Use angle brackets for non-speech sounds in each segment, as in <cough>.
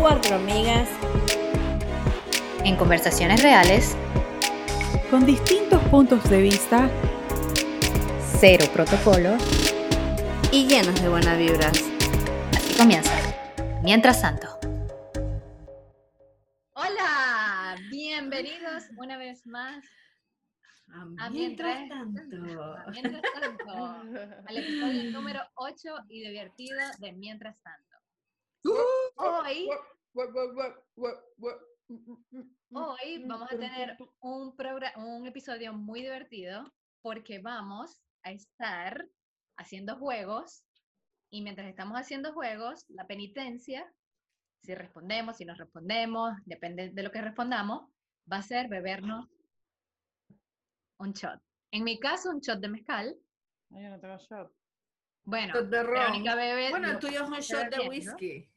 Cuatro amigas en conversaciones reales, con distintos puntos de vista, cero protocolo, y llenos de buenas vibras. Así comienza. Mientras tanto. Hola, bienvenidos una vez más a mientras, tanto. a mientras tanto, <laughs> al episodio número 8 y divertido de Mientras tanto. Hoy, hoy vamos a tener un, progra- un episodio muy divertido porque vamos a estar haciendo juegos y mientras estamos haciendo juegos, la penitencia, si respondemos, si nos respondemos, depende de lo que respondamos, va a ser bebernos un shot. En mi caso, un shot de mezcal. Ay, yo no tengo shot. Bueno, Shot de ron. Verónica bebe. Bueno, el tuyo es un shot de whisky.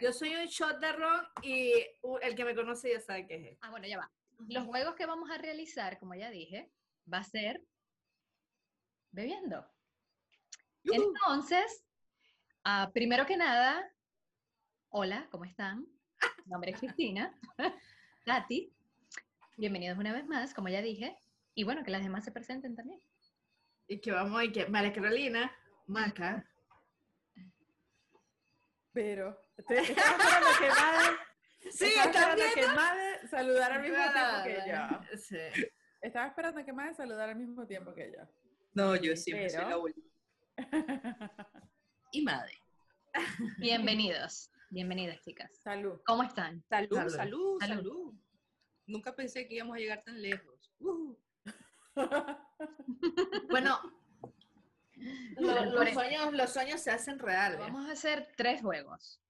Yo soy un shot de ron y uh, el que me conoce ya sabe qué es. Ah, bueno, ya va. Los juegos que vamos a realizar, como ya dije, va a ser bebiendo. Entonces, ah, primero que nada, hola, ¿cómo están? Mi nombre es Cristina, <laughs> Tati. Bienvenidos una vez más, como ya dije. Y bueno, que las demás se presenten también. Y que vamos y que María Carolina, Maca. Pero, <laughs> estoy, estaba esperando que Made, Sí, estaba esperando también. que Made saludara al mismo tiempo que yo. Sí. Estaba esperando que Made saludara al mismo tiempo que yo. No, yo siempre soy Pero- la última. Y madre. Bienvenidos, bienvenidas, chicas. Salud. ¿Cómo están? Salud, Salud. salud, Salud. salud. Nunca pensé que íbamos a llegar tan lejos. Uh. <laughs> Bueno, lo- los, sueños, los sueños se hacen reales. Vamos a hacer tres juegos,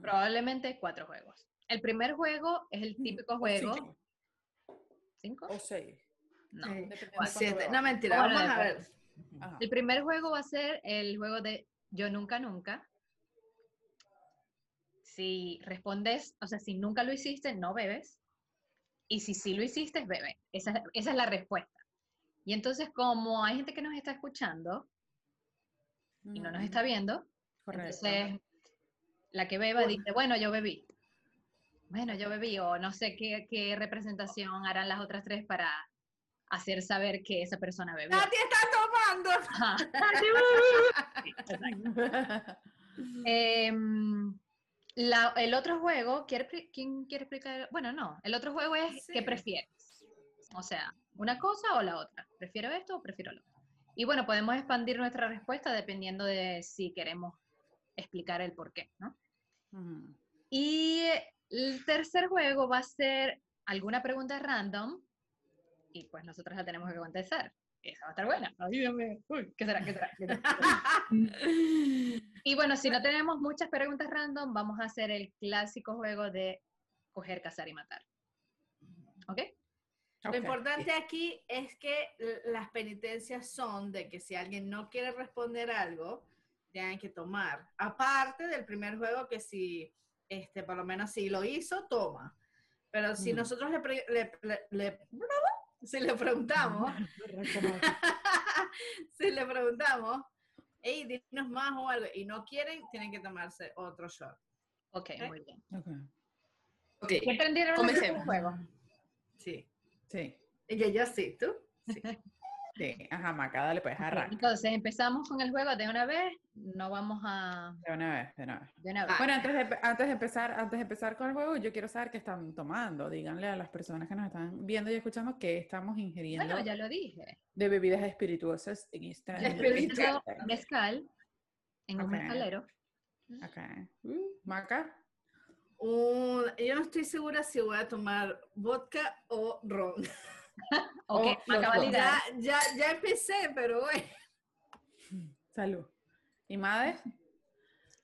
probablemente cuatro juegos. El primer juego es el típico juego. Cinco. ¿Cinco? O seis. No. Sí. Siete. No, mentira, vamos a ver. Ajá. El primer juego va a ser el juego de Yo Nunca Nunca. Si respondes, o sea, si nunca lo hiciste, no bebes. Y si sí lo hiciste, bebe. Esa, esa es la respuesta. Y entonces, como hay gente que nos está escuchando y no nos está viendo, Correcto. entonces la que beba dice, bueno, yo bebí. Bueno, yo bebí, o no sé qué, qué representación harán las otras tres para hacer saber que esa persona bebió. Tati está tomando. <laughs> Em, la- el otro juego, ¿quiere, pri- ¿quién quiere explicar? Bueno, no, el otro juego es ¿qué Sí. prefieres? O sea, una cosa o la otra. ¿Prefiero esto o prefiero lo otro? Y bueno, podemos expandir nuestra respuesta dependiendo de si queremos explicar el por qué, ¿no? Y el tercer juego va a ser alguna pregunta random y pues nosotros la tenemos que contestar. Esa va a estar buena. Ay, Dios mío. Uy, ¿qué será? ¿Qué será? ¿Qué será? Y bueno, si no tenemos muchas preguntas random, vamos a hacer el clásico juego de coger, cazar y matar. ¿Ok? Lo Ok. importante aquí es que las penitencias son de que si alguien no quiere responder algo, tienen que tomar. Aparte del primer juego que si, este, por lo menos si lo hizo, toma. Pero si Ujú. nosotros le, le- le- le- <laughs> si le preguntamos, <laughs> <laughs> si le preguntamos, hey, dinos más o algo, y no quieren, tienen que tomarse otro shot. Ok, Ok. muy bien. Ok. Ok, ¿Qué aprendieron el Comencemos. juego? Sí. Sí. Y yo sí, ¿tú? Sí. <laughs> Sí. Ajá, Maca, dale pues, arranca. Entonces, empezamos con el juego de una vez. No vamos a... De una vez, de una vez. De una vez. Bueno, antes de, antes de empezar, antes de empezar con el juego, yo quiero saber qué están tomando. Díganle a las personas que nos están viendo y escuchando que estamos ingiriendo Bueno, ya lo dije. de bebidas espirituosas en este bebiendo <laughs> mezcal en un mezcalero. Ok. Uh, Maca. Un- yo no estoy segura si voy a tomar vodka o ron. <laughs> Ok, O. Ya, ya, ya empecé, pero bueno. Salud. ¿Y Made?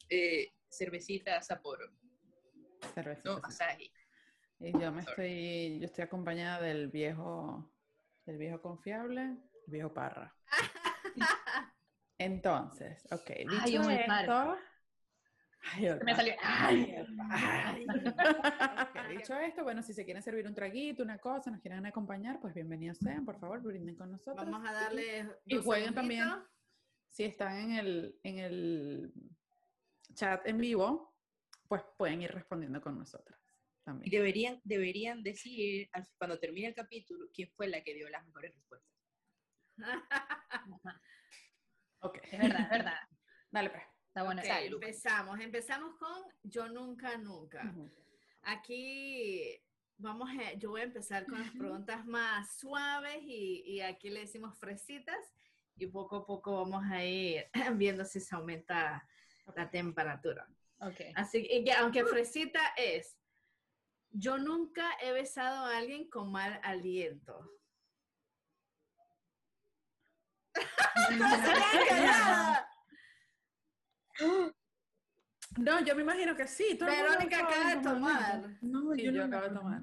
eh, cervecita Sapporo, Cerveza. no Asahi. Y yo me estoy, yo estoy acompañada del viejo, del viejo confiable, el viejo parra. <laughs> Entonces, ok, dicho Ay, esto. Ay, Me salió. Ay, dicho esto, bueno, si se quieren servir un traguito, una cosa, nos quieren acompañar, pues bienvenidos sean, por favor, brinden con nosotros. Vamos a darle. Y jueguen también. si están en el, en el chat en vivo, pues pueden ir respondiendo con nosotras Y también. deberían, deberían decir, cuando termine el capítulo, quién fue la que dio las mejores respuestas. <laughs> Ok. Es verdad, es verdad. Dale, pues. Está empezamos. Empezamos con Yo Nunca Nunca. Aquí vamos a, yo voy a empezar con las preguntas más suaves y, y aquí le decimos fresitas y poco a poco vamos a ir <clears throat> viendo si se aumenta la temperatura. Ok. Así que aunque fresita es, yo nunca he besado a alguien con mal aliento. <laughs> <laughs> No, yo me imagino que sí. todo Verónica acaba de tomar. No, Sí, yo, yo, no acabo de tomar.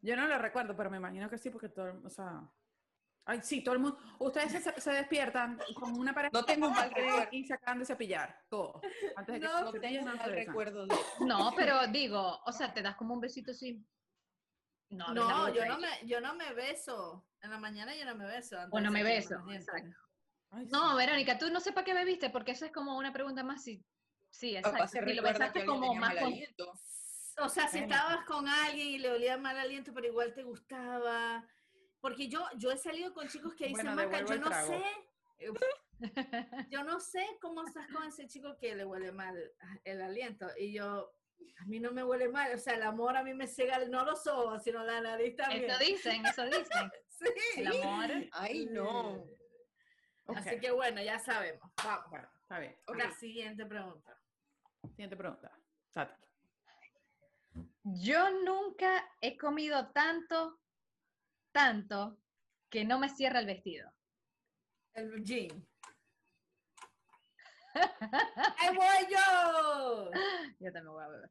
Yo no lo recuerdo, pero me imagino que sí, porque todo, o sea... Ay, sí, todo el mundo... Ustedes se, se despiertan con una pareja No tengo un mal recuerdo. y se acaban de cepillar, todo. Antes de que No, se No cepillen, tengo no besan. recuerdo de No, pero digo, o sea, te das como un besito así. No, No, yo no, me, yo no me beso. En la mañana yo no me beso. antes O no me beso. Exacto. Ay, sí. No, Verónica, tú no sé para qué bebiste, porque eso es como una pregunta más si. Sí, exacto. Si lo alguien como más mal con-. O sea, si estabas con alguien y le olía mal aliento, pero igual te gustaba. Porque yo, yo he salido con chicos que dicen, Bueno, Maca, yo no trago". sé. eh, <laughs> Yo no sé cómo estás con ese chico que le huele mal el aliento. Y yo, a mí no me huele mal. O sea, el amor a mí me cega, no los ojos, sino la nariz también. Eso dicen, eso dicen. <laughs> Sí. El amor. Ay, no. Así que bueno, ya sabemos. Vamos. bueno, está bien. La siguiente pregunta. Siguiente pregunta. Tati. Yo nunca he comido tanto, tanto, que no me cierra el vestido. El jean. ¡Ahí voy yo! <laughs> Yo también voy a beber.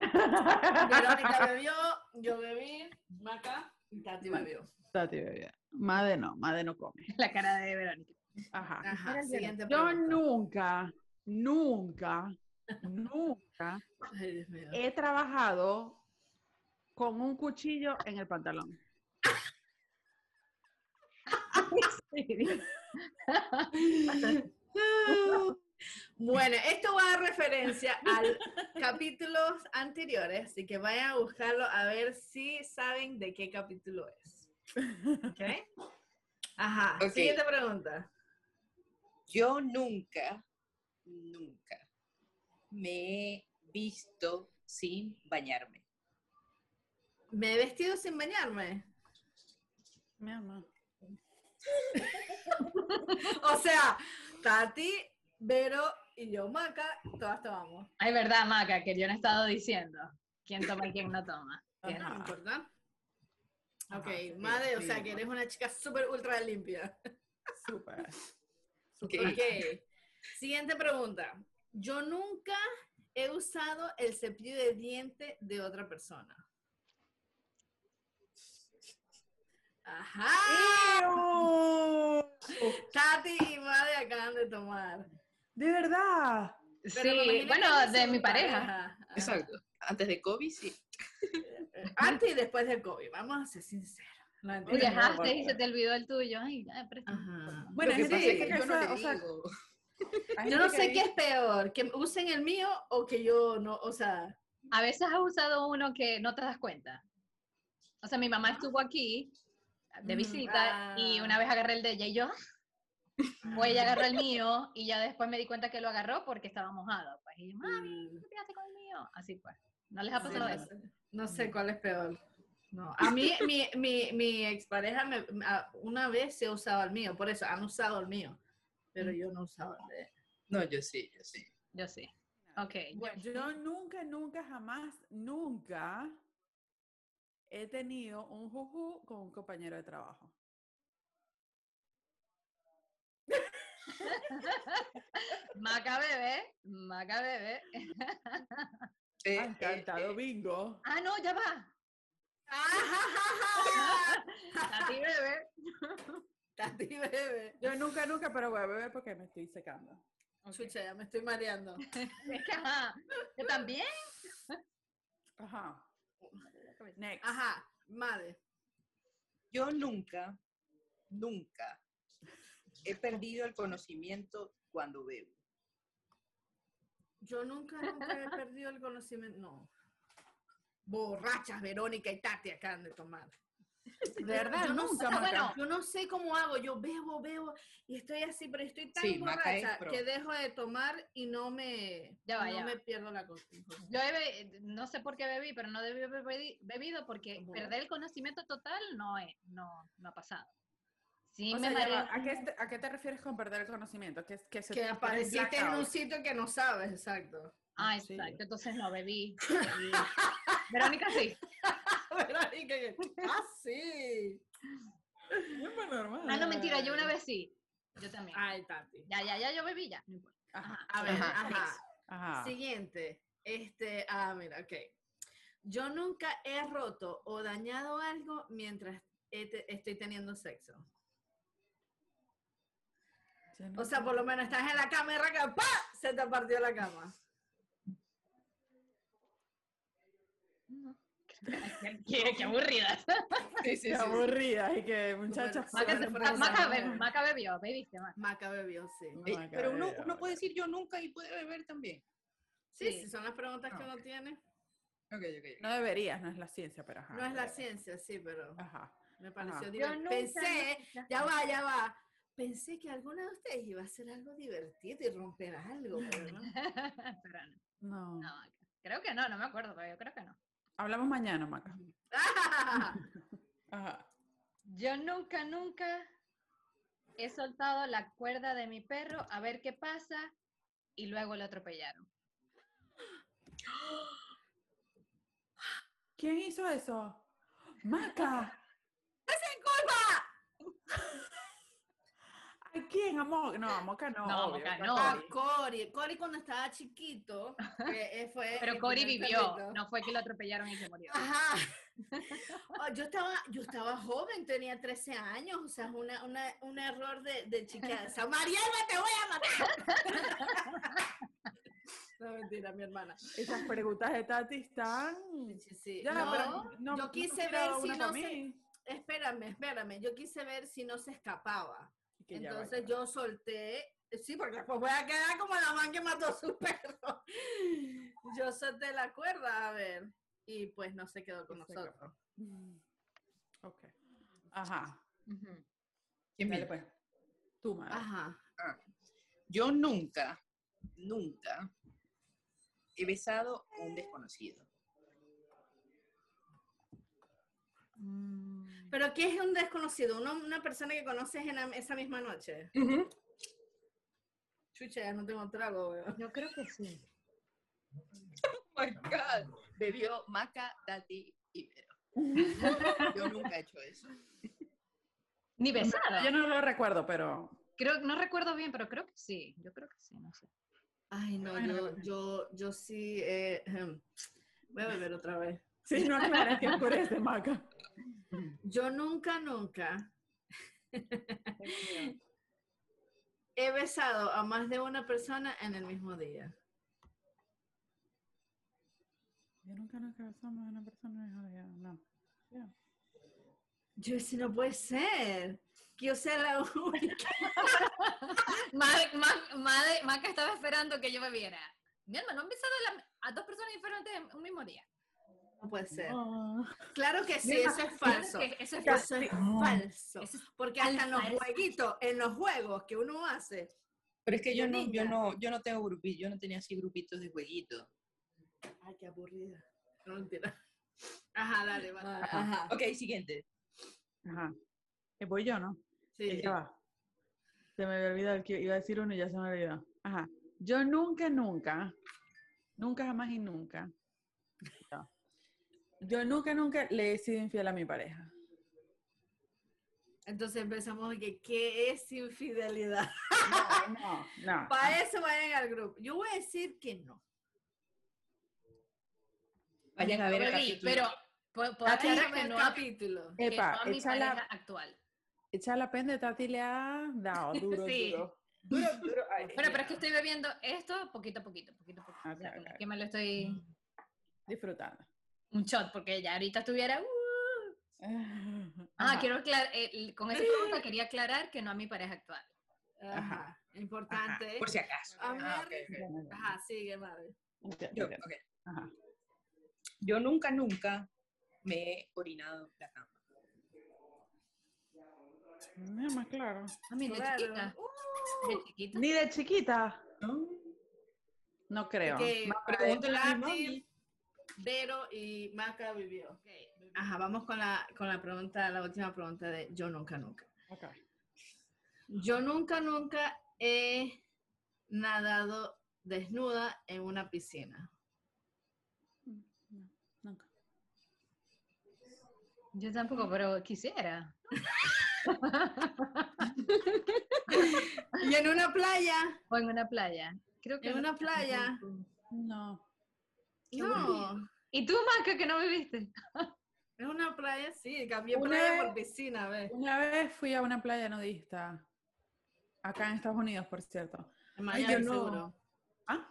Verónica bebió, yo bebí, Maca Tati bebió. Tati, bebé. Made no, Made no come. <laughs> La cara de Verónica. Ajá. Ajá, siguiente Yo pregunta. nunca, nunca, <laughs> nunca Ay, he trabajado con un cuchillo en el pantalón. <laughs> Bueno, esto va a dar referencia al capítulos anteriores, así que vayan a buscarlo a ver si saben de qué capítulo es. ¿Ok? Ajá, siguiente pregunta. Yo nunca, nunca me he visto sin bañarme. ¿Me he vestido sin bañarme? Mi amor. <laughs> O sea, Tati, Vero y yo, Maca, todas tomamos. Ay, verdad, Maca, que yo no he estado diciendo quién toma y quién no toma. <laughs> Ajá. ¿No importa? Ok, Ajá, sí, madre, o sí, sea que eres una chica súper ultra limpia. Súper. Ok. Ok. Siguiente pregunta. Yo nunca he usado el cepillo de diente de otra persona. Ajá. Tati y Madre acaban de tomar. De verdad. Pero Sí, bueno, de mi pareja. Ajá. Exacto. Antes de COVID, sí. <laughs> Antes y después del COVID, vamos a ser sinceros. No, viajaste y se te olvidó el tuyo. Ay, ya. Bueno, es que yo no o sea, Yo no sé qué es peor, que usen el mío o que yo no, o sea, A veces has usado uno que no te das cuenta. O sea, mi mamá estuvo aquí de Ujú. visita y Ah. una vez agarré el de ella y yo, o ella agarró el <laughs> mío y ya después me di cuenta que lo agarró porque estaba mojado. Pues, y yo, mami, Mm. ¿qué te haces con el mío? Así pues. ¿No les ha Sí, pasado no, eso? sé, no sé cuál es peor. No. A mí, <laughs> mi, mi, mi expareja me, una vez se usaba el mío, por eso han usado el mío, pero yo no usaba el de él. No, yo sí, yo sí. Yo sí. Ok. Bueno, yo nunca, nunca, jamás, nunca he tenido un juju con un compañero de trabajo. Maca bebé, Maca bebé. Eh, Ah, eh, encantado, eh, bingo. Ah, no, ya va. Tati bebé. Tati bebé. Yo nunca, nunca, pero voy a beber porque me estoy secando. Chucha, ya me estoy mareando. <laughs> Es que, ajá, yo también. Ajá. Next. Ajá, madre. Yo nunca, nunca he perdido el conocimiento cuando bebo. Yo nunca, nunca he perdido el conocimiento. No. Borrachas, Verónica y Tati acaban de tomar. De verdad, yo no nunca, Maca. bueno, yo no sé cómo hago, yo bebo, bebo y estoy así, pero estoy tan Sí, Maca es borracha que dejo de tomar y no me, Ya va, no ya me va. pierdo la cosa. Yo he be- no sé por qué bebí, pero no debí haber bebi- bebido porque perder el conocimiento total no, es, no, no ha pasado. Sí, O me sea, ya mareé. va, ¿a, qué te, a qué te refieres con perder el conocimiento? Que, que, se Que te- apareciste en un sitio que no sabes, exacto. Ah, Sí. exacto. Entonces no bebí. bebí. <laughs> Verónica sí. <laughs> Verónica, ah, sí. Es normal. Ah, no, mentira, yo una vez sí. Yo también. Ay, Tati. Ya, ya, ya, yo bebí ya. No importa. Ajá. A ver, Ajá. ajá. Ajá. Siguiente. Este, ah, mira, ok. Yo nunca he roto o dañado algo mientras estoy teniendo sexo. No O sea, por lo menos estás en la cama y arranca, ¡pa! Se te partió la cama. Qué, qué aburridas. Sí, sí, Qué aburrida y que muchachas. Bueno, Maca, Maca, comer. be- Maca bebió, bebiste, Maca. Maca bebió, sí. No, Eh, Maca, pero uno, bebé, uno puede decir yo nunca y puede beber también. Sí, Sí. sí, son las preguntas que Ah, uno tiene. Ok, ok. No deberías, no es la ciencia, pero ajá. No es la ciencia, sí, pero Ajá. me pareció Ajá. Yo divertido. nunca- Pensé, ya va, ya va. Pensé que alguna de ustedes iba a hacer algo divertido y romper algo, pero no. <laughs> Pero no, No. no, Maca. Creo que no, no me acuerdo, pero yo creo que no. Hablamos mañana, Maca. Ah, <laughs> Ajá. Yo nunca, nunca he soltado la cuerda de mi perro a ver qué pasa y luego lo atropellaron. <gasps> ¿Quién hizo eso? ¡Maca! <laughs> ¿A quién? ¿A Moca? No, a Moca no. No, obvio, Moca a no. A Cory. Cory. Cory cuando estaba chiquito, <laughs> que, eh, fue Pero Cory vivió, perrito. no fue que lo atropellaron y se murió. Ajá. <laughs> Oh, yo, estaba, yo estaba joven, tenía 13 años, o sea, es una, una, un error de, de chica. <laughs> Mariela, te voy a matar. No, mentira, mi hermana. Esas preguntas de Tati están. Sí, sí. Ya, No, pero no, yo quise ver si no se-. Espérame, espérame. Yo quise ver si no se escapaba. Que Entonces yo solté, sí, porque después voy a quedar como la man que mató a su <laughs> perro. Yo solté la cuerda, a ver, y pues no se quedó con se nosotros. Mm. Ok. Ajá. Ujú. ¿Quién Dale viene? pues. Tú, madre. Ajá. Yo nunca, nunca he besado a un desconocido. Mm. Pero ¿qué es un desconocido? ¿Uno- una persona que conoces en esa misma noche. Chucha, ya no tengo trago, weón. Yo creo que sí. Oh <laughs> my God. Bebió Maca, Tati y Vero. <laughs> Yo nunca he hecho eso. Ni besado. Yo no lo recuerdo, pero. Creo, no recuerdo bien, pero creo que sí. Yo creo que sí, no sé. Ay, no, yo, yo, yo sí, eh, <laughs> voy a beber otra vez. Sí, no aclares que por ese, Maca. <laughs> Yo nunca, nunca he besado a más de una persona en el mismo día. Yo nunca nos casamos a una persona en el mismo día, No. Ya. Yo si no puede ser. Que yo sea la única. <laughs> Ma- Maca estaba esperando que yo bebiera. Mi alma, ¿no han besado a, la- a dos personas diferentes en un mismo día? No puede ser. Ah. Claro que sí, eso es falso. que Eso es Eso falso. Porque hasta en los jueguitos, en los juegos que uno hace. Pero es que yo no, yo no, yo no tengo grupitos, yo no tenía así grupitos de jueguitos. Ay, qué aburrida. No mentira. Ajá, dale, va. Ajá. Ajá. Ok, siguiente. Ajá. Eh, voy yo, ¿no? Sí. Ya va. Se me había olvidado el que iba a decir uno y ya se me olvidó. Ajá. Yo nunca, nunca, nunca, jamás y nunca. Yo nunca, nunca le he sido infiel a mi pareja. Entonces empezamos que qué es infidelidad. No, no, <laughs> no. Para eso vayan al grupo. Yo voy a decir que no. Vayan a ver el capítulo. pero puedo, puedo que no, capítulo. que Epa, no a mi echa pareja la, actual. echa la pende, Tati le <laughs> ha dado duro, Sí. duro. Duro, duro. Ay, Pero, pero es que estoy bebiendo esto poquito a poquito, poquito a poquito. Ok, O sea, ok. Que me lo estoy... Disfrutando. Un shot, porque ya ahorita estuviera... uh. <laughs> Ah, Ajá. quiero aclarar, eh, con esa pregunta <laughs> quería aclarar que no a mi pareja actual. Ajá, importante. Por si acaso. A Ah. Ajá, sigue, madre. Ok, Yo. Ajá. Yo nunca, nunca me he orinado la cama. No, más claro. A mí de Claro. chiquita. Uh, De chiquita. Ni de chiquita. ¿No? No creo. ok, No, pregúntale a mi Katy, mami. Vero y Maca vivió. Ajá, vamos con la, con la pregunta, la última pregunta de yo nunca, nunca. ok. Yo nunca, nunca he nadado desnuda en una piscina. No, nunca. Yo tampoco, pero quisiera. <laughs> Y en una playa, O en una playa. Creo que en no. una playa, No. No. ¿Y tú, Maca, que no viviste? En una playa, sí, cambié Una playa vez- por piscina, ¿ves? Una vez fui a una playa nudista. Acá en Estados Unidos, por cierto. En Miami, no. seguro. ¿Ah?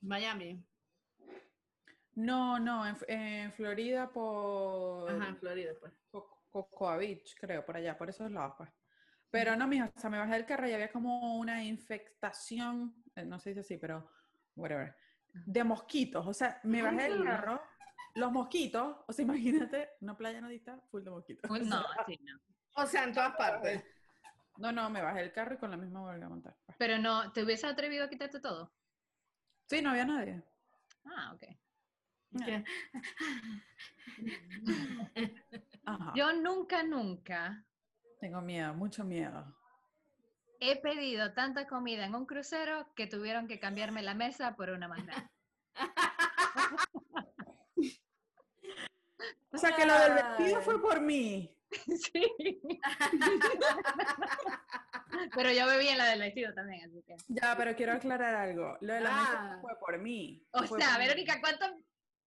Miami, No, no, en, en Florida por ajá, en Florida, pues. Co- Cocoa Beach, creo, por allá, por esos lados, pues. Pero no, mija, o sea, me bajé del carro y había como una infectación, eh, no se dice así, pero whatever, de mosquitos. O sea, me bajé del carro, los mosquitos, o sea, <laughs> imagínate, una playa nudista full de mosquitos. No, sí, no. O sea, en todas partes. No, no, me bajé del carro y con la misma volví a montar. pues. Pero no, ¿te hubieses atrevido a quitarte todo? Sí, no había nadie. Ah, ok. <laughs> Ajá. Yo nunca, nunca Tengo miedo, mucho miedo. He pedido tanta comida en un crucero que tuvieron que cambiarme la mesa por una más grande. <laughs> O sea, que lo del vestido fue por mí. <laughs> Sí. <laughs> Pero yo bebí en la del vestido también, así que. Ya, pero quiero aclarar algo. Lo de la mesa Ah. no fue por mí. O fue sea, por mí. Verónica, ¿cuánta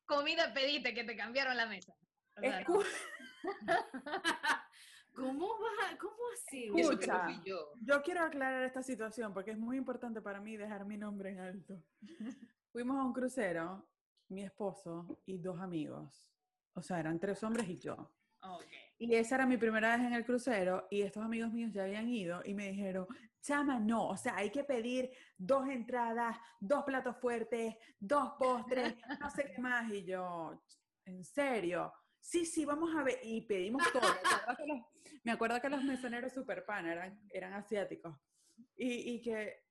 comida pediste que te cambiaron la mesa? O sea, Escu- ¿Cómo va? ¿Cómo así? Escucha. no yo. Yo quiero aclarar esta situación porque es muy importante para mí dejar mi nombre en alto. Fuimos a un crucero, mi esposo y dos amigos. O sea, eran tres hombres y yo. ok. Y esa era mi primera vez en el crucero y estos amigos míos ya habían ido y me dijeron, chama, no, o sea, hay que pedir dos entradas, dos platos fuertes, dos postres, no sé qué más. Y yo, ¿en serio? Sí, sí, vamos a ver. Y pedimos todo. Me acuerdo que los, mesoneros super pan eran, eran asiáticos. Y, y que,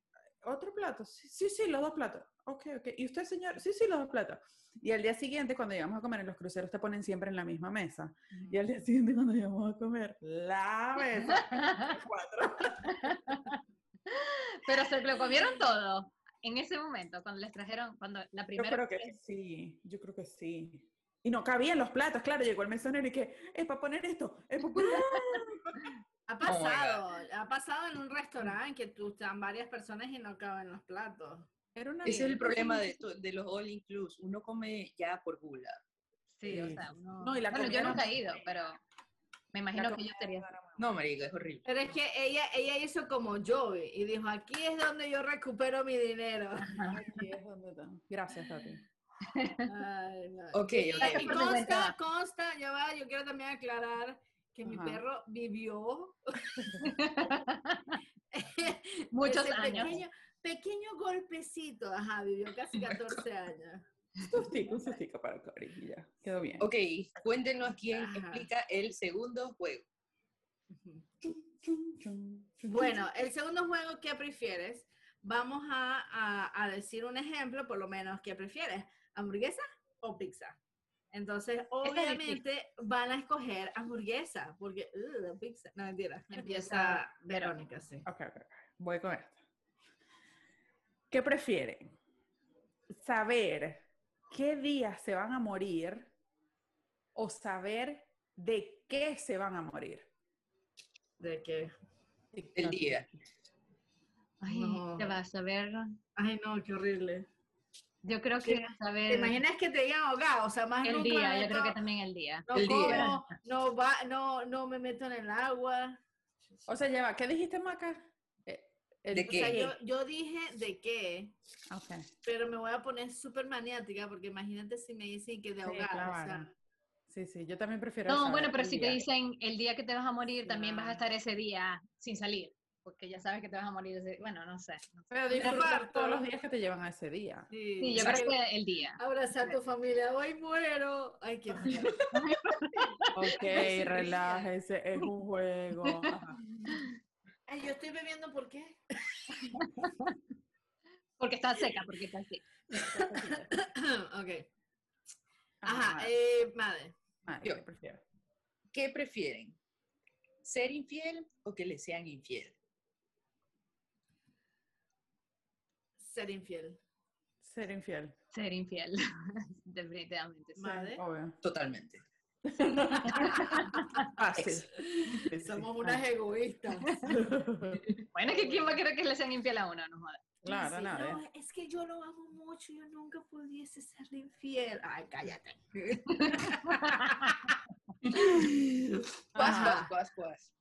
¿otro plato? Sí, sí, sí, los dos platos. Ok, ok. ¿Y usted, señor? Sí, sí, los dos platos. Y al día siguiente, cuando llegamos a comer en los cruceros, te ponen siempre en la misma mesa. Y al día siguiente, cuando llegamos a comer, la mesa. <laughs> cuatro. Pero se lo comieron todo en ese momento, cuando les trajeron, cuando la Yo primera creo que sí, yo creo que sí. Y no cabían los platos, claro, llegó el mesonero y que, es para poner esto, es para poner <laughs> Ha Oh pasado, ha pasado en un restaurante que tú están varias personas y no caben los platos. Era una Ese es el problema de, esto- de los all inclusive. Uno come ya por gula. Sí, o Sí. sea, uno- No, y la bueno, yo nunca he ido, pero me imagino que yo estaría. No, marica, es horrible. Pero es que ella, ella hizo como yo y dijo, aquí es donde yo recupero mi dinero. Aquí es donde está. Gracias, Tati. Ay, no. Ok, por ok. consta, consta, ya va, yo quiero también aclarar que mi Ajá. perro vivió <laughs> <laughs> Muchos ese años. Pequeño, pequeño golpecito, ajá, vivió casi <laughs> 14 años. Un sustico, un sustico para Cori, y ya. Quedó bien. Ok, cuéntenos quién Ajá. explica el segundo juego. Bueno, el segundo juego, ¿qué prefieres? Vamos a, a- a decir un ejemplo, por lo menos, ¿qué prefieres? ¿Hamburguesa o pizza? Entonces, obviamente, van a escoger hamburguesa, porque, uh, la pizza, no, mentira. Empieza Verónica, sí. Ok, ok. Voy con esto. ¿Qué prefieren? ¿Saber qué día se van a morir o saber de qué se van a morir? De que, El día. Ay, No. te vas a ver. ay, no, qué horrible. Yo creo Sí. que a ¿Te imaginas que te digan ahogado? O sea, más el nunca día, yo creo que también el día. No El día. como, no, va, no, no me meto en el agua. O sea, lleva, ¿qué dijiste, Maca? Eh, el- ¿De O sea, qué? yo, yo dije de qué, Ok. pero me voy a poner súper maniática porque imagínate si me dicen que de Sí, ahogada. o sea, Sí, sí, yo también prefiero No, saber bueno, pero si te día. dicen el día que te vas a morir, también vas a estar ese día sin salir. Porque ya sabes que te vas a morir. ese- Bueno, no sé. no sé. Pero disfrutar todos los días que te llevan a ese día. Sí, yo creo que el día. Abrazar a tu familia, hoy muero. Ay, qué. <laughs> Ok, relájese, es un juego. Ajá. Ay, yo estoy bebiendo, ¿por qué? Porque está seca, porque está así. ok. Ajá, Ajá, eh, madre. madre, Yo. ¿Qué prefieren? ¿Ser infiel o que le sean infiel? Ser infiel. Ser infiel. Ser infiel. <laughs> Definitivamente. sí. Madre. Obvio. Totalmente. <laughs> Fácil. Somos unas egoístas. <laughs> Bueno, es que ¿quién va a querer que le sean infiel a uno? No jodas. Claro, nada. No, es que yo lo amo mucho, yo nunca pudiese serle infiel. Ay, cállate. Cuas, cuas, cuas,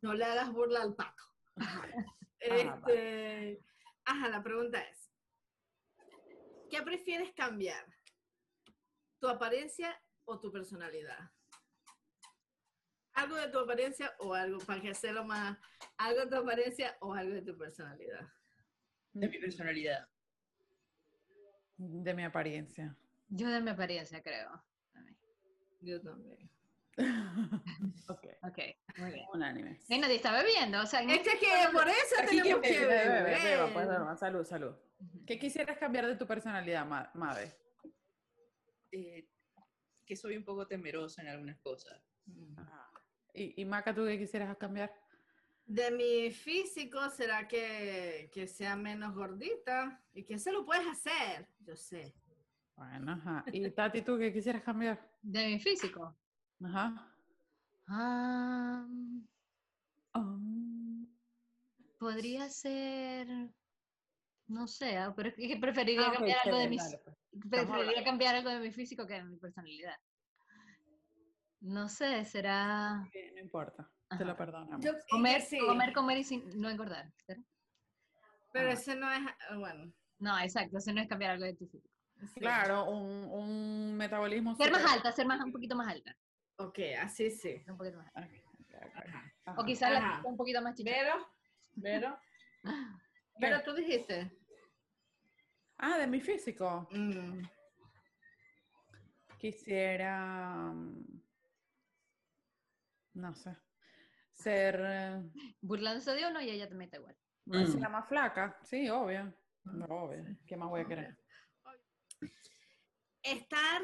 no le hagas burla al pato. Este, ajá, la pregunta es, ¿qué prefieres cambiar? ¿Tu apariencia o tu personalidad? Algo de tu apariencia o algo, para que hacerlo más, algo de tu apariencia o algo de tu personalidad. De mi personalidad. De mi apariencia. Yo de mi apariencia, creo. Yo también. <laughs> ok. Ok, muy bien. Unánime. Y nadie está bebiendo, o sea, Este que por eso Aquí tenemos que que Bebe, beber. bebe, beba, pues, salud, salud. ¿Qué quisieras cambiar de tu personalidad, Ma- Made? Eh, que soy un poco temerosa en algunas cosas. Ajá. ¿Y, y Maca, tú qué quisieras cambiar? De mi físico, ¿será que, que sea menos gordita? ¿Y que se lo puedes hacer? Yo sé. Bueno, ajá. ¿Y Tati, tú qué quisieras cambiar? de mi físico. Ajá. Ah, Ah. podría ser, no sé, ah, pero es que preferiría Ah, cambiar algo de mi, pues. preferiría cambiar algo de mi físico que de mi personalidad. No sé, será Sí, No importa, te Ajá. lo perdonamos. Yo- comer, sí, comer, comer y sin, no engordar. ¿será? Pero Ah. ese no es, ah, bueno. No, exacto, eso no es cambiar algo de tu físico. sí. Claro, un, un metabolismo. Ser más alta, ser más, un poquito más alta. Ok, así sí. un poquito más. O quizás la un poquito más chicha. Vero, Vero. <laughs> Pero tú dijiste. Ah, de mi físico. mm, Quisiera. mm, No sé. Ser. eh, Burlándose de uno y ella también está igual. ser la más flaca. Sí, obvio. No, obvio. ¿Qué más voy a querer? Estar,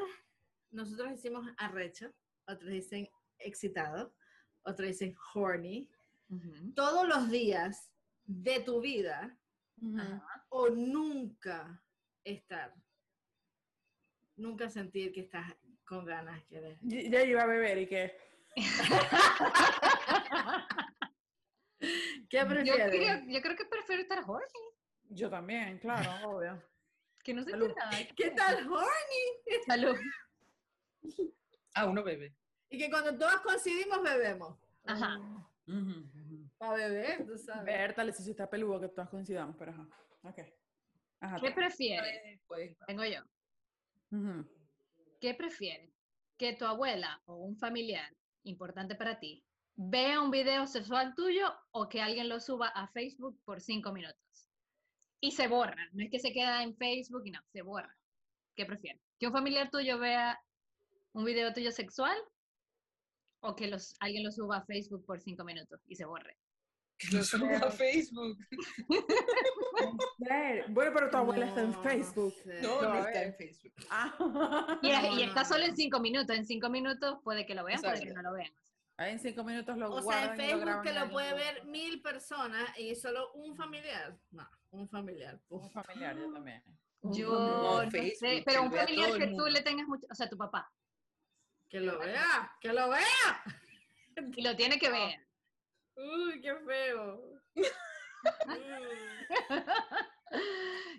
nosotros decimos arrecho, otros dicen excitado, otros dicen horny, todos los días de tu vida o nunca estar. Nunca sentir que estás con ganas que de- Y- Ya iba a beber y que. <laughs> ¿Qué Yo prefieres? creo, yo creo que prefiero estar horny, Yo también, claro, obvio. que no se nada. ¿Qué tal horny? Salud. <laughs> Ah, uno bebe. Y que cuando todos coincidimos bebemos. Ajá. Para beber, tú sabes. Berta, le si está peludo que todas coincidamos, pero ajá. Ok. Ajá. ¿Qué prefieres? Pues, Tengo yo. ¿Qué prefieres? ¿Que tu abuela o un familiar importante para ti vea un video sexual tuyo o que alguien lo suba a Facebook por cinco minutos? Y se borra. No es que se queda en Facebook y no, se borra. ¿Qué prefieres? ¿Que un familiar tuyo vea un video tuyo sexual o que los, alguien lo suba a Facebook por cinco minutos y se borre? que lo suba a Facebook. Bueno, pero tu abuela está en No, Facebook. No, No, no está en Facebook. Ah. Y, No, y está no, solo no. en cinco minutos. En cinco minutos puede que lo vean, puede que no lo vean. Ahí en cinco minutos lo O sea, en Facebook y lo puede ver mil personas y solo un familiar. No, un familiar. Un Uf. familiar, yo también. Un Yo familiar. no Facebook, sé, que pero un familiar que tú le tengas mucho, o sea, tu papá, Que lo vea, que lo vea. y lo tiene que ver. Uy, qué feo.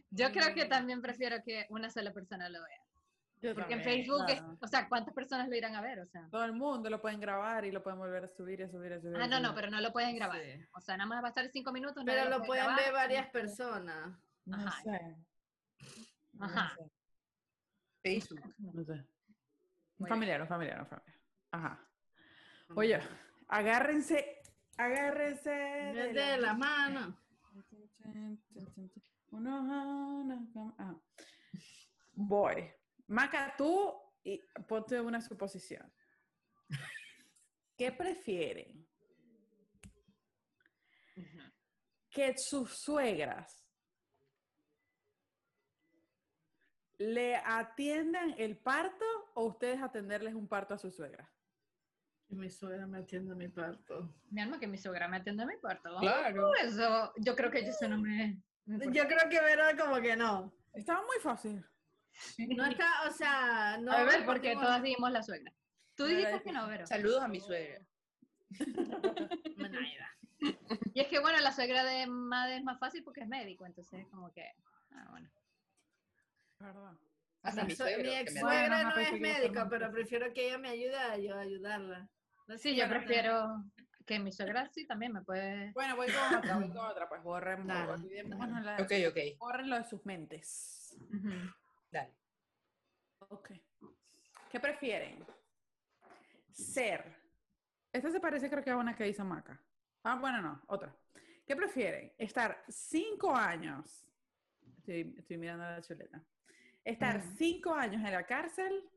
Yo creo que Mm. también prefiero que una sola persona lo vea. Yo Porque en Facebook, es- o sea, ¿cuántas personas lo irán a ver? O sea, Todo el mundo lo pueden grabar y lo pueden volver a subir y a subir y a subir. ah, no, no, pero no lo pueden grabar. Sí. O sea, nada más va a estar cinco minutos. Pero lo puede pueden grabar, ver varias no personas. No Ajá. sé. No Ajá. sé, Facebook. No sé. Un familiar, un familiar, un familiar. Ajá. Oye, agárrense Agárrese De, de la mano. Uno, una, ah. Voy. Maca, tú y ponte una suposición. <laughs> ¿Qué prefieren? Que sus suegras le atiendan el parto o ustedes atenderles un parto a su suegra? Que mi suegra me atienda mi parto. Mi alma que mi suegra me atienda mi parto. Claro. Por eso, yo creo que eso no me... Yo creo que Vero como que no. Estaba muy fácil. No está, o sea, no. a ver, porque todas dijimos la suegra. Tú dijiste que no, Vero. Saludos a mi suegra. Y es que, bueno, la suegra de Made es más fácil porque es médico, entonces como que... Ah, bueno. ¿Verdad? Hasta Mi, suegro. ex suegra no es médica, pero prefiero que ella me ayude a yo ayudarla. No sé Sí, yo prefiero que mi suegra sí también me puede... Bueno, voy con otra, voy con otra, pues borren, Dale, olvidémonos la- Ok, ok. borren lo de sus mentes. Dale. Ok. ¿Qué prefieren? Ser. Esta se parece creo que a una que hizo Maca. Ah, bueno, no, otra. ¿Qué prefieren? Estar cinco años. Estoy, estoy mirando la chuleta. Estar Mm. cinco años en la cárcel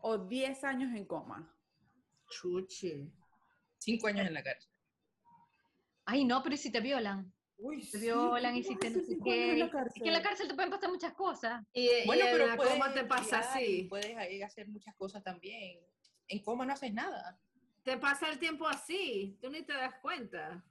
o diez años en coma. Chuchi. Cinco años en la cárcel. Ay, no, pero ¿y si te violan? Uy, Te violan y si te... Es que en la cárcel te pueden pasar muchas cosas. Y, Bueno, y en pero la puedes coma te pasa así. Puedes ahí hacer muchas cosas también. En coma no haces nada. Te pasa el tiempo así. Tú ni te das cuenta.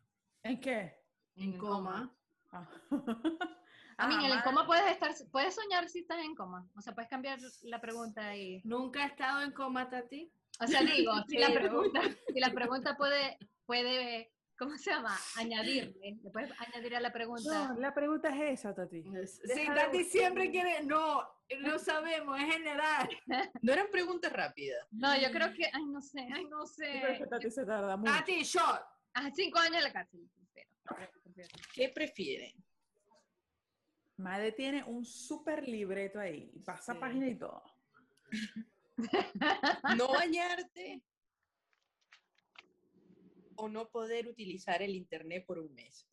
¿En qué? En coma. Ah. <laughs> A mí, Ah, en el ma- coma puedes estar, puedes soñar si estás en coma. O sea, puedes cambiar la pregunta y... ¿Nunca he estado en coma, Tati? O sea, digo, si la <laughs> pregunta, si la pregunta puede, puede, ¿cómo se llama? Añadirle. Le puedes añadir a la pregunta. No, la pregunta es esa, Tati. Sí, Deja de Tati siempre quiere. No, no sabemos, es general. <laughs> No eran preguntas rápidas. No, yo creo que, ay, no sé, ay, no sé. que Tati se tarda mucho. Tati, shot. Ah, cinco años en la cárcel. ¿Qué prefieren? Madre tiene un súper libreto ahí. Pasa Sí. página y todo. <laughs> ¿No bañarte? ¿O no poder utilizar el internet por un mes?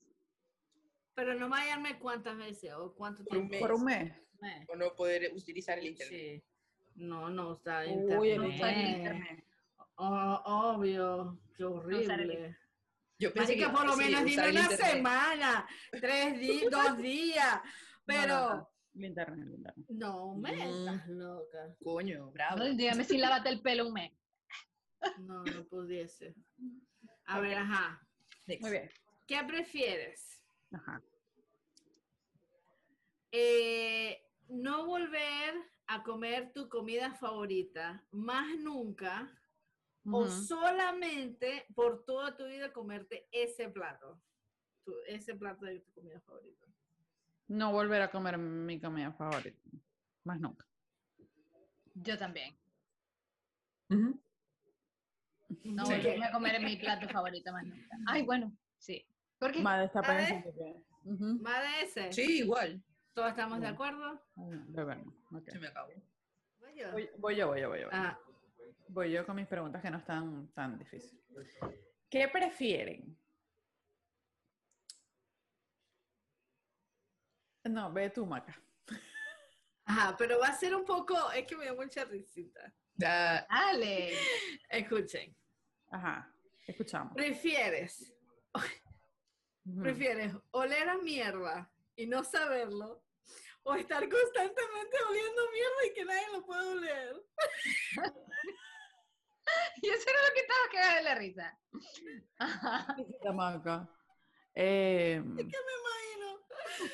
Pero no váyanme cuántas veces o cuánto Por un tiempo. mes. Por un mes. ¿O no poder utilizar el internet? Sí. No, no está Uy, el internet. internet. Oh, obvio, qué usar el horrible. Yo pensé Así que por lo menos usar dime el una internet. semana, tres días, dos días, pero No, no, no. El internet, el internet. no, me Mm. estás loca. Coño, bravo. No, dígame si lávate el pelo un mes. No, no pudiese. A ver, ajá. Next. Muy bien. ¿Qué prefieres? Ajá. Eh, no volver a comer tu comida favorita más nunca o solamente por toda tu vida comerte ese plato. Tu- ese plato de tu comida favorita. No volver a comer mi comida favorita. Más nunca. Yo también. No Sí. volverme a comer mi plato favorito más nunca. Ay, bueno, sí. Porque Madre está pensando que. Ujú. Más de ese. Sí, igual. ¿Todos estamos de Bueno. acuerdo? Beber no. Ok. Se me acabó. Voy yo. Voy, voy yo, voy yo, voy yo. Ah, Voy yo con mis preguntas que no están tan difíciles. ¿Qué prefieren? No, ve tú, Maca. Ajá, pero va a ser un poco, es que me dio mucha risita. Da- Dale. Escuchen, Ajá, escuchamos. ¿prefieres, prefieres oler a mierda y no saberlo o estar constantemente oliendo mierda y que nadie lo pueda oler? <laughs> Y eso era lo que estaba cagada de la risa. Ajá. <laughs> Eh, ¿Qué me imagino?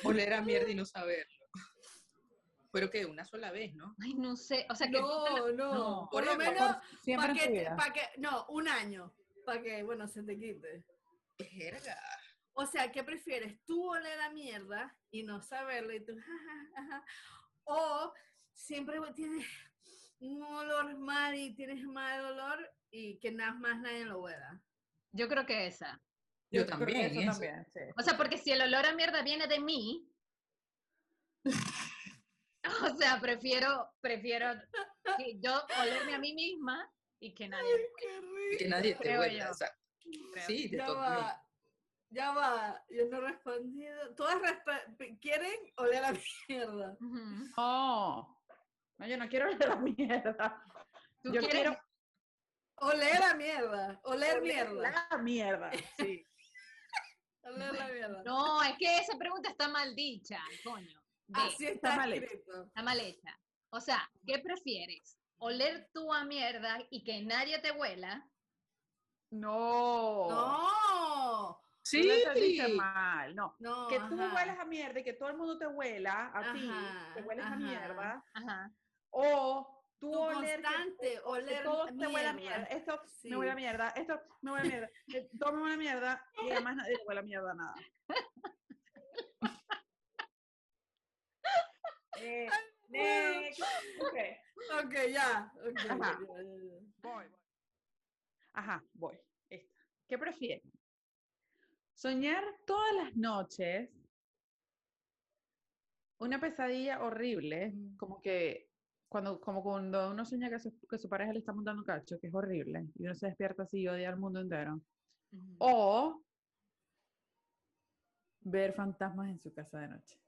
oler a mierda y no <laughs> saberlo. Pero que una sola vez, ¿no? Ay, no sé. O sea, que No, no, no, por por lo menos siempre para que, pa' que, no, un año, para que, bueno, se te quite. Verga. O sea, ¿qué prefieres? ¿Tú oler a mierda y no saberlo y tú, <laughs> jaja, jaja, O siempre tienes un olor mal y tienes mal olor y que nada más nadie lo huela. yo creo que esa. Yo también, eso eso. también, sí. O sea, porque si el olor a mierda viene de mí, <laughs> o sea, prefiero, prefiero que yo olerme a mí misma y que nadie. ¡Qué Que nadie te huela. o sea, Sí, te Ya toca. va. Ya va. Yo no he respondido. Todas resp- quieren oler la mierda. Ujú. No. No, yo no quiero oler la mierda. ¿Tú Yo quieres- quiero Oler la mierda. Oler mierda. la mierda. Sí. No, es que esa pregunta está mal dicha, coño. Ve, Así está, Está mal escrito. Está mal hecha. O sea, ¿qué prefieres? ¿Oler tú a mierda y que nadie te huela? No. No. Tú lo entendiste mal. No. No. Que tú ajá. huelas a mierda y que todo el mundo te huela a ti, te hueles a mierda. Ajá. O tú Tu oler constante, que oler todo te huele a mierda. Esto Sí. me huele a mierda. Esto me huele a mierda. eh, Todo me huele a mierda y además nadie le huele a mierda nada. <laughs> Eh, next. Ok. Ok, ya. ok, ya, Ajá. Voy, voy. Ajá, voy. Esta. ¿Qué prefieren? Soñar todas las noches una pesadilla horrible, como que cuando, como cuando uno sueña que su, que su pareja le está montando cacho, que es horrible, y uno se despierta así y odia al mundo entero. O ver fantasmas en su casa de noche.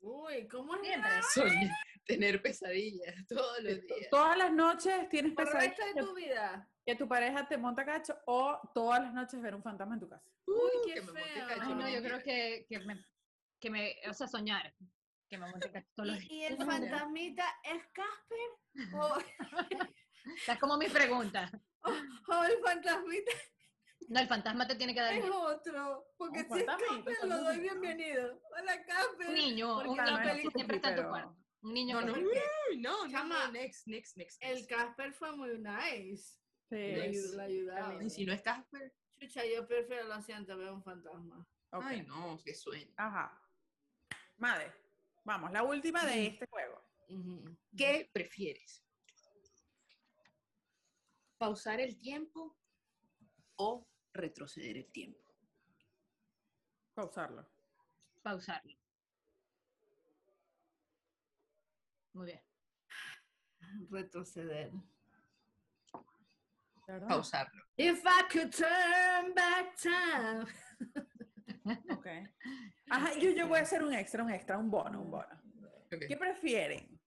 Uy, ¿cómo es? Siempre. Soñar, <laughs> tener pesadillas todos los días. Todas las noches tienes Por el resto pesadillas de que, tu vida. que tu pareja te monta cacho o todas las noches ver un fantasma en tu casa. Uy, Uh, qué que me monte feo. cacho Ay, no, yo creo que, que, me, que me, o sea, soñar, ¿Y, y el fantasmita es Casper? ¿O, <laughs> Esa es como mi pregunta. o el fantasmita No, el fantasma te tiene que dar es otro? Porque si es Casper, lo doy bienvenido. Hola, Casper. Un niño, un niño película- siempre está en tu cuarto. Un niño No, que- no, no, Chama, no, next, next, next. El. Casper fue muy nice. Sí. Le, Yes. ayu- le ayudaba. Y si no es Casper, Chucha, yo prefiero, lo siento, ver un fantasma. Ok. ay no, qué sueño. Ajá. Madre, vamos, la última de este juego. ¿Qué prefieres? ¿Pausar el tiempo o retroceder el tiempo? Pausarlo. pausarlo. Muy bien. Retroceder. Pausarlo. If I could turn back time. <laughs> Ok. <laughs> Ajá, yo, yo voy a hacer un extra, un extra, un bono, un bono. Ok. ¿Qué prefieren?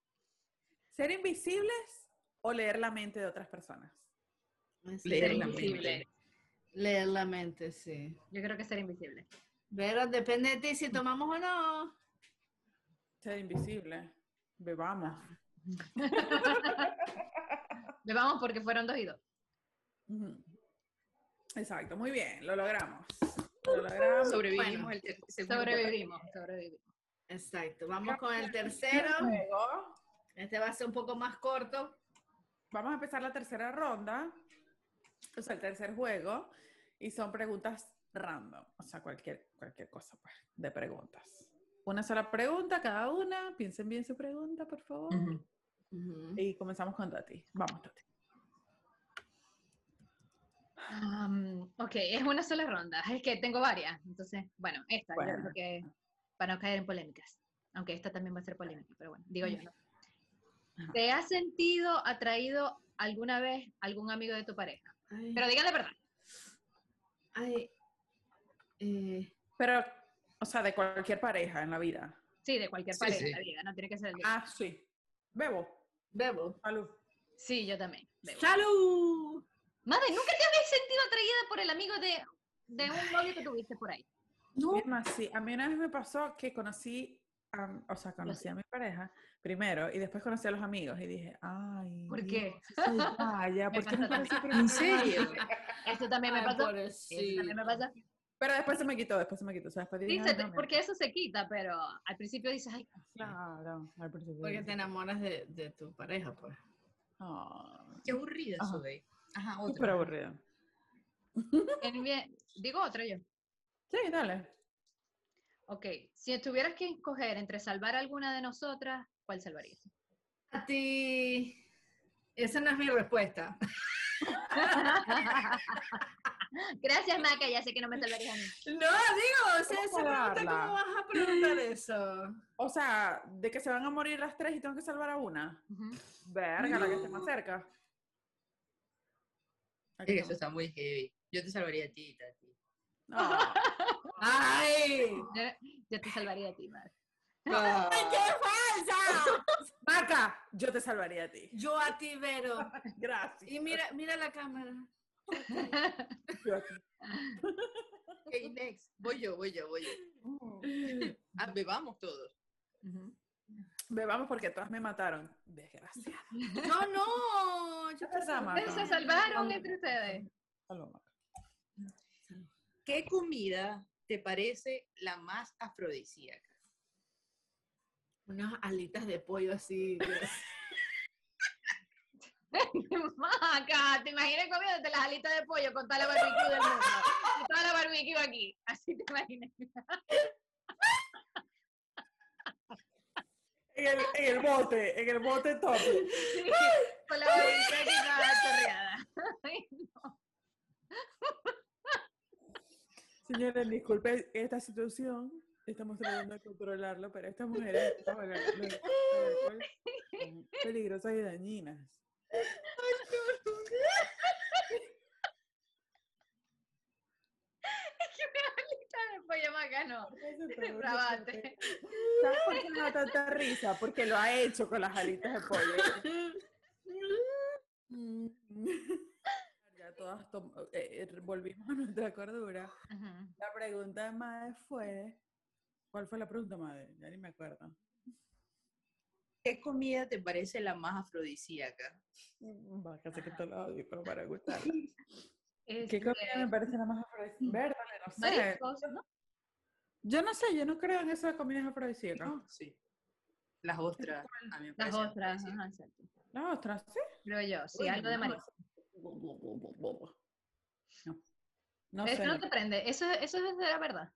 ¿Ser invisibles o leer la mente de otras personas? Leer la invisible. mente. Leer la mente, sí. Yo creo que ser invisible. Pero depende de ti si tomamos o no. Ser invisible. Bebamos. <laughs> Le vamos porque fueron dos y dos. Exacto, muy bien, lo logramos. Sobrevivimos Bueno, el segundo Sobrevivimos, sobrevivimos. Exacto. Vamos con el tercero. Este va a ser un poco más corto. vamos a empezar la tercera ronda, o sea, el tercer juego, y son preguntas random, o sea, cualquier, cualquier cosa pues, de preguntas. Una sola pregunta cada una, piensen bien su pregunta, por favor. Y comenzamos con Tati. Vamos, Tati. Am, ok, es una sola ronda. Es que tengo varias. Entonces, bueno, esta, yo Bueno. creo que para no caer en polémicas. Aunque esta también va a ser polémica, pero bueno, digo yo, ¿no? ¿Te has sentido atraído alguna vez algún amigo de tu pareja? Ay, Pero digan la verdad. ay, eh, Pero, o sea, de cualquier pareja en la vida. Sí, de cualquier Sí, pareja sí. en la vida, no tiene que ser de- Ah, sí. Bebo. bebo. Salud. Sí, yo también. bebo. ¡Salud! Madre, ¿nunca te habéis sentido atraída por el amigo de, de un novio que tuviste por ahí? Irma, sí. A mí una vez me pasó que conocí, a- o sea, conocí a mi pareja primero y después conocí a los amigos y dije, ay. ¿Por Dios, qué? Vaya, ¿por qué me pasa ¿En no? serio? Esto también me pasó. Eso también me pasa. Pero después se me quitó, después se me quitó. O sea, después dije, Sí, "Ay, se no, te- mira". porque eso se quita, pero al principio dices, ay, Claro, al principio Porque te enamoras de, de tu pareja, pues. "Ay, Qué aburrida Ajá. soy. Ajá, otra. <laughs> Súper aburrido. digo otra yo. Sí, dale. Ok, si tuvieras que escoger entre salvar a alguna de nosotras, ¿cuál salvarías? A ti. Esa no es mi respuesta. <laughs> Gracias, Maca, ya sé que no me salvarías a mí. No, digo, o sea, esa pregunta? ¿cómo vas a preguntar eso? O sea, de que se van a morir las tres y tengo que salvar a una. Ujú. Verga, la que esté más cerca. Esté eso está muy heavy. Yo te salvaría a ti, Tati. No. <laughs> ¡Ay! Yo, yo te salvaría a ti. Ah, ¡Qué falsa! Maca, yo te salvaría a ti. Yo a ti, Vero. <laughs> Gracias. Y mira, mira la cámara. Yo a ti. ok, next. Voy yo, voy yo, voy yo. Ah, bebamos todos. Ujú. Bebamos porque todas me mataron. Desgraciada. <laughs> No, no. Yo Maca. Ustedes se salvaron entre ustedes. ¿Qué comida te parece la más afrodisíaca? Unas alitas de pollo así. <laughs> Maca, te imaginas comiéndote las alitas de pollo con toda la barbecue del mundo. Y toda la barbecue aquí. Así te imaginas. En el, en el bote, en el bote top. Sí, con la aquí toda chorreada. Ay, Señores, disculpe esta situación. Estamos tratando de controlarlo, pero estas mujeres son peligrosas y dañinas. que una alita de pollo Maca, no. Depravate. ¿Sabes por qué me da tanta risa? Porque lo ha hecho con las alitas de pollo. Ya todas eh, eh, volvimos a nuestra cordura. La pregunta de Madre fue... ¿Cuál fue la pregunta, Madre? Ya ni me acuerdo. ¿Qué comida te parece la más afrodisíaca? Va, casi que lo odio, pero para gustar. <laughs> ¿Qué Este, comida me parece la más afrodisíaca? Verdad, no sé. mariscos, ¿no? Yo no sé, yo no creo en esas comidas afrodisíacas. No, sí. Las ostras. A mí me Las ostras, ajá, exacto. Las ostras, sí. Creo yo, sí, Uy, algo de no, marisco. No. No Eso sé. no te prende, eso, eso es de la verdad.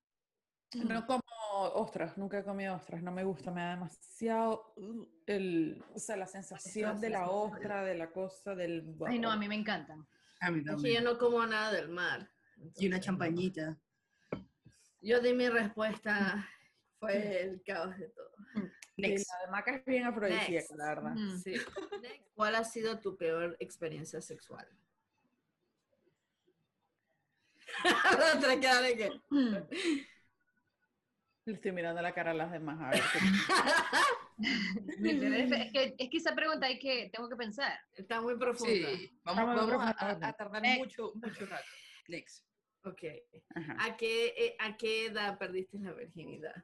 No como ostras, nunca he comido ostras, no me gusta, me da demasiado uh, el, o sea, la sensación de la ostra, de la cosa, del... Ay, no, a mí me encantan. A mí Es que yo también. no como nada del mar. Y una entonces, champañita. Yo di mi respuesta. Fue el caos de todo. Sí, Next. la de maca es bien afrodisíaca, Next. la verdad. Mm. Sí. Next. ¿Cuál ha sido tu peor experiencia sexual? <laughs> Mm. Le estoy mirando la cara a las demás, a ver. <laughs> es, que, es que esa pregunta hay que, tengo que pensar. Está muy profunda. Sí, vamos, Vamos, vamos a, vamos, a- a tardar Next. mucho, mucho rato. Next. Ok. Ajá. ¿A qué, eh, ¿A qué edad perdiste la virginidad?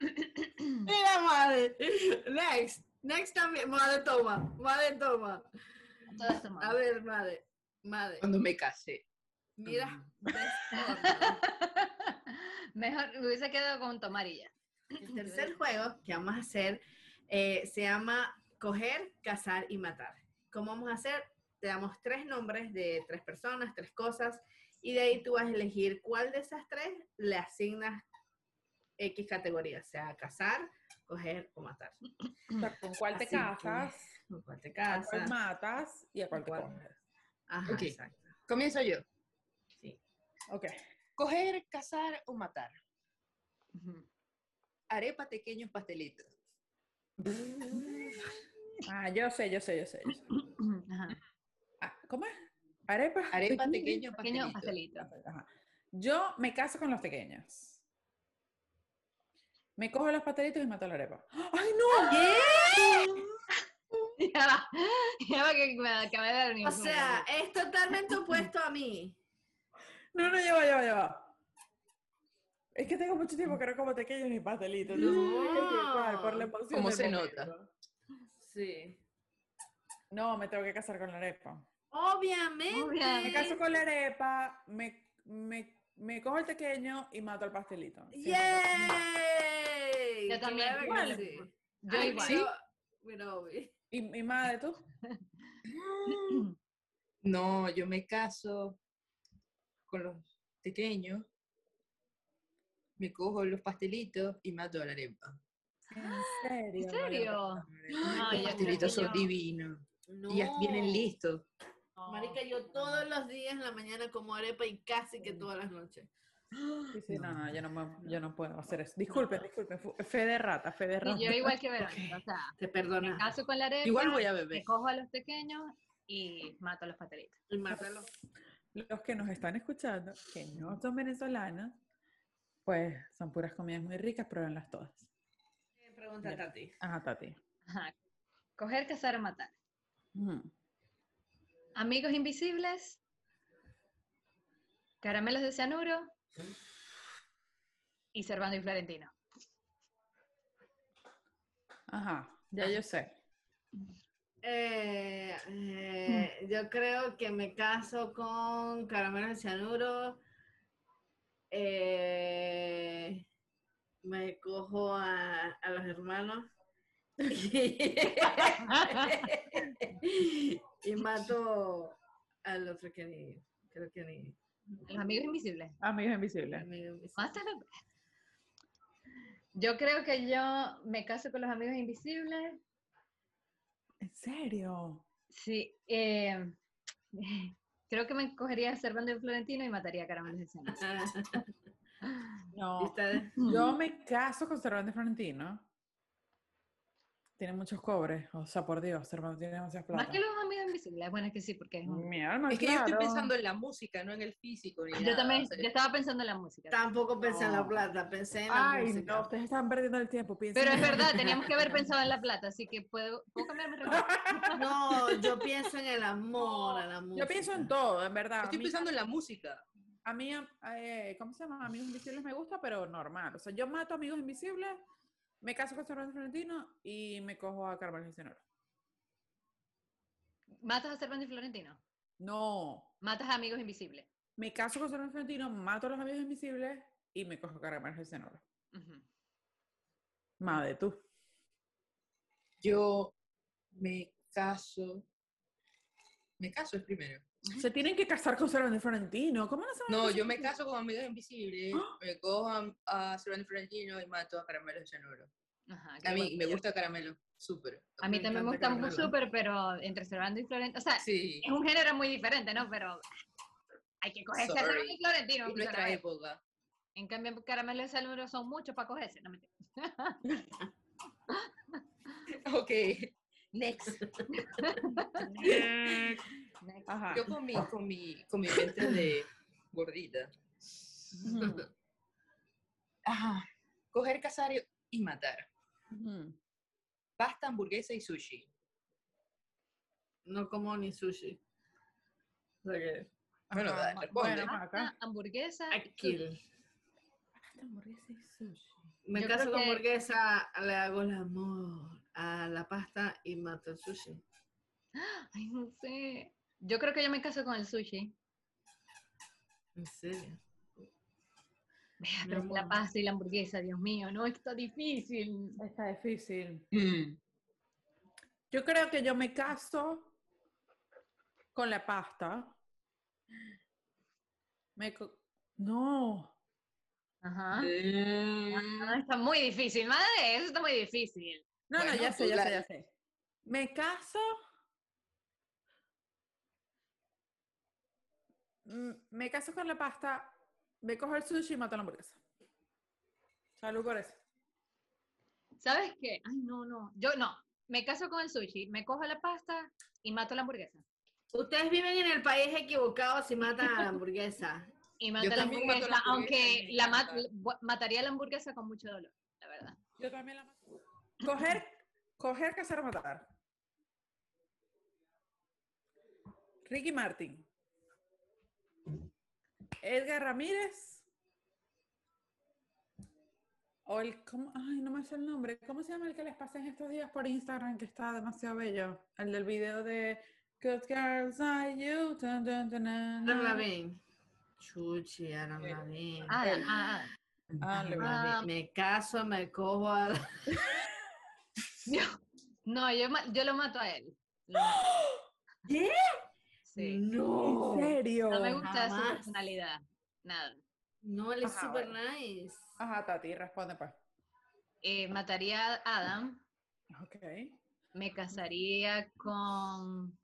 <coughs> Mira, madre. <laughs> Next. Next también. Madre, toma. Madre, toma. Todas tomamos. A ver, madre. Madre. Cuando me casé. Mira. <laughs> Mejor me hubiese quedado con tomarilla. El tercer juego que vamos a hacer eh, se llama coger, cazar y matar. ¿Cómo vamos a hacer? Te damos tres nombres de tres personas, tres cosas, y de ahí tú vas a elegir cuál de esas tres le asignas X categoría, sea cazar, coger o matar. O sea, ¿Con cuál te Así que- casas? ¿Con cuál te ¿A cuál casas? matas? ¿Y a cuál te ¿Cuál? coges? Ajá, Ok. exacto. Comienzo yo. Sí. Ok. Coger, cazar o matar. Arepa, pequeños pastelitos. Ah, yo sé, yo sé, yo sé. yo sé. Ajá. Ah, ¿Cómo es? Arepa. Arepa, Pequeño pastelitos. pastelito. Ajá. Yo me caso con los pequeños. Me cojo los pastelitos y mato la arepa. ¡Ay, no! Ya va, ya va que me acabé de dar O sea, es totalmente opuesto a mí. No, no, lleva, lleva, lleva. Es que tengo mucho tiempo que no como pequeños ni pastelitos. No. igual, por la emoción ¿Cómo se momento. nota? Sí. No, me tengo que casar con la arepa. Obviamente. Obviamente. Me caso con la arepa, me, me, me cojo el pequeño y mato al pastelito. ¡Yay! Yo también, igual. sí. Yo Ay, igual. ¿Y, y madre tú? <laughs> No, yo me caso con los pequeños, me cojo los pastelitos y mato a la arepa. ¿En serio? ¿En serio? Los pastelitos son divinos. Y ya vienen listos. Marica, yo todos los días en la mañana como arepa y casi que todas las noches. Sí, sí, no, no, yo no, me- yo no puedo hacer eso. Disculpen, disculpen. Fe de rata, fe de rata. Y yo igual que <laughs> Verónica, o sea, Te me perdona. caso con la arepa, Igual voy a me beber. cojo a los pequeños y mato a los pastelitos. Y mátalo. Los que nos están escuchando, que no son venezolanos, pues son puras comidas muy ricas, pruébenlas todas. Pregúntate a ti. Ajá, Tati. Ajá. Coger, cazar o matar. Ujú. Amigos invisibles. Caramelos de cianuro. Y Servando y Florentino. Ajá, ya yo sé. Eh, eh, yo creo que me caso con Caramelo de Cianuro. Eh, me cojo a, a los hermanos. <laughs> <laughs> y mato al otro que ni. Creo que ni. Los amigos invisibles. Amigos invisibles. amigo invisible. Yo creo que yo me caso con los amigos invisibles. ¿En serio? Sí. eh, <laughs> creo que me cogería a Servando Florentino y mataría a Caramelos de cianuro. <laughs> <laughs> ¿Y No. Yo me caso con Cervantes Florentino. Tiene muchos cobres. O sea, por Dios, Cervantes tiene demasiadas Más plata. que los amigos invisibles. Bueno, es que sí, porque es un- Mi alma, Es que yo estoy claro. pensando en la música, no en el físico. Ni Yo nada, también, o sea, yo estaba pensando en la música. Tampoco pensé en la No. plata, pensé en la Ay, música. no, ustedes están perdiendo el tiempo. piensen Pero es verdad, teníamos que haber <laughs> pensado en la plata, así que puedo, ¿puedo cambiar mi? <laughs> No, yo pienso en el amor, en la música. Yo pienso en todo, en verdad. Estoy pensando en la música. a mí, eh, ¿cómo se llama? Amigos Invisibles me gusta, pero normal. O sea, yo mato Amigos Invisibles, me caso con Cervantes Florentino y me cojo a Carmen Genaro. ¿Matas a Servando y Florentino? No, ¿Matas a Amigos Invisibles? me caso con Cervantes Florentino, mato a los Amigos Invisibles y me cojo a Carmen Genaro. Ujú. Madre, tú. Yo me caso. Me caso el primero. Se tienen que casar con Cervantes Florentino. ¿Cómo no se van a No, casar yo me caso con amigos invisibles, me cojo a, a Servando Florentino y mato a Caramelo de Cianuro. Ajá, A mí me gusta Caramelo, súper. A mí Me también me gusta Caramelo. súper, pero entre Servando y Florentino, o sea, Sí, es un género muy diferente, ¿no? Pero hay que cogerse a Sorry. Servando y Florentino. en nuestra época. En cambio, Caramelo de Cianuro son muchos para cogerse, no mentira. <laughs> Ok, next. <laughs> Next. Ajá. Yo con mi, con mi, con mi mente de gordita. Ajá. Coger, cazar y- matar. Pasta, hamburguesa y sushi. No como ni sushi. O sea que, Bueno, Ajá, dale, ma- responde. bueno, Pasta, acá. hamburguesa. Kill. sushi. Pasta, hamburguesa y sushi. Me Yo caso con que- hamburguesa, le hago el amor a la pasta y mato el sushi. <gasps> Ay, no sé. Yo creo que yo me caso con el sushi. En serio. Vea, pero la pasta y la hamburguesa, Dios mío, no, está difícil. Está difícil. Mm. Yo creo que yo me caso con la pasta. Me co- no. Ajá. Mm. Ah, está muy difícil, madre, eso está muy difícil. No, no, ya sé, ya la- sé, ya sé. Me caso. Me caso con la pasta, me cojo el sushi y mato la hamburguesa. Salud por eso. ¿Sabes qué? Ay, no, no. Yo no. Me caso con el sushi, me cojo la pasta y mato la hamburguesa. Ustedes viven en el país equivocado si matan a la hamburguesa. <laughs> Y mato la hamburguesa, la hamburguesa aunque la mataría la hamburguesa con mucho dolor, la verdad. Yo también la mato. Coger, coger, cazar, matar. Ricky Martin. Edgar Ramírez. O el, ¿cómo? ay, no me sé el nombre. ¿Cómo se llama el que les pasé en estos días por Instagram que está demasiado bello? El del video de Good Girls Are You. Dun, dun, dun, dun, Adam dun. Levine. Chuchi, Adam Levine. Ah, ah, Ah. Ah. Me caso, me cojo a la... <laughs> No, yo, yo lo mato a él. <gasps> ¿Qué? Sí. No. ¿En serio? No me gusta su personalidad. Nada. No, él es bueno. nice. Ajá, Tati, responde pues. Eh, mataría a Adam, Ok. me casaría con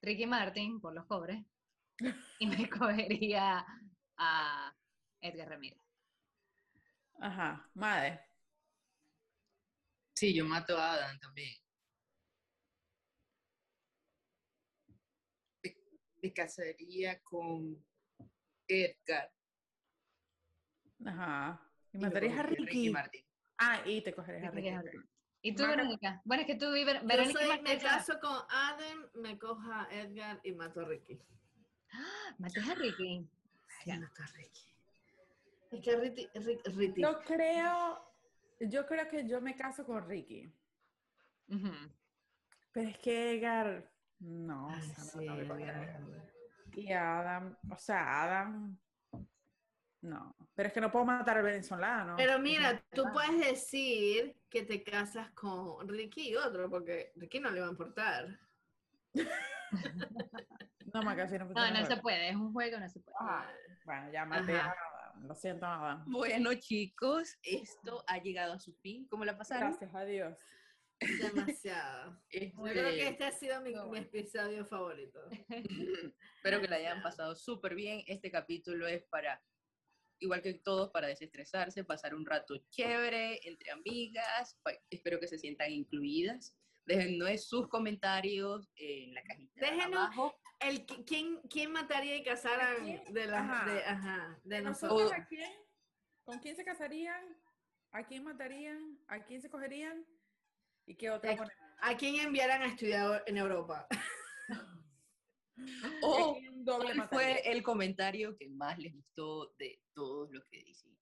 Ricky Martin por los pobres <laughs> y me cogería a Edgar Ramírez. Ajá, madre. Sí, yo mato a Adam también. Me casaría con Edgar. Ajá. Y matarías a cogería Ricky. Martin. Ah, y te cogerías a Ricky. Ricky. ¿Y tú, Verónica? Bueno, es que tú, Ver- Yo Verónica soy- me caso con Adam, me cojo a Edgar y mato a Ricky. ¡Ah! Mates a Ricky. Sí, mato a Ricky. Es que Ricky, Ricky, Ricky- Yo creo, yo creo que yo me caso con Ricky. Pero es que Edgar, no, o Ay, sea, no, sí, no me cogería a Edgar. Edgar. Y Adam, o sea, Adam, no. Pero es que no puedo matar al venezolano. Pero mira, tú puedes decir que te casas con Ricky y otro, porque Ricky no le va a importar. <laughs> No, me casi no No, no se puede, es un juego, no se puede. Ajá. Bueno, ya maté Ajá. a Adam. Lo siento, Adam. Bueno, chicos, esto ha llegado a su fin. ¿Cómo la pasaron? Gracias a Dios. Demasiado. <laughs> Este, Yo creo que este ha sido mi, No, mi episodio favorito. <laughs> Espero que la hayan pasado súper bien. Este capítulo es para, igual que todos, para desestresarse, pasar un rato chévere entre amigas. Pa- Espero que se sientan incluidas. Déjennos sus comentarios en la cajita de Déjenos- abajo. El, qui- ¿quién, ¿Quién mataría y casaran de, las Ajá. de, ajá, de ¿Nosotros nosotros? a quién? ¿Con quién se casarían? ¿A quién matarían? ¿A quién se cogerían? ¿Y qué otra ponemos? ¿A quién enviaran a estudiar en Europa? O ¿Y a quién doble ¿Cuál fue el comentario que más les gustó de todos los que dicen?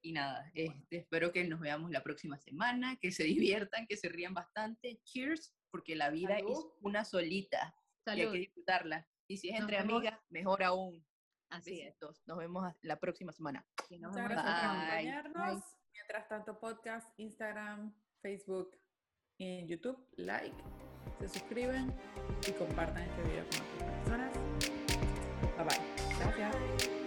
Y nada, este, espero que nos veamos la próxima semana, que se diviertan, que se rían bastante. Cheers, porque la vida es Salud. una solita y hay Salud. que disfrutarla. Y si es Nos entre vemos. amigas, mejor aún. Así es. Besitos. Nos vemos la próxima semana. Muchas vemos. gracias por Bye. acompañarnos. Mientras tanto, podcast, Instagram, Facebook y en YouTube, like, se suscriben y compartan este video con otras personas. Bye bye. Gracias.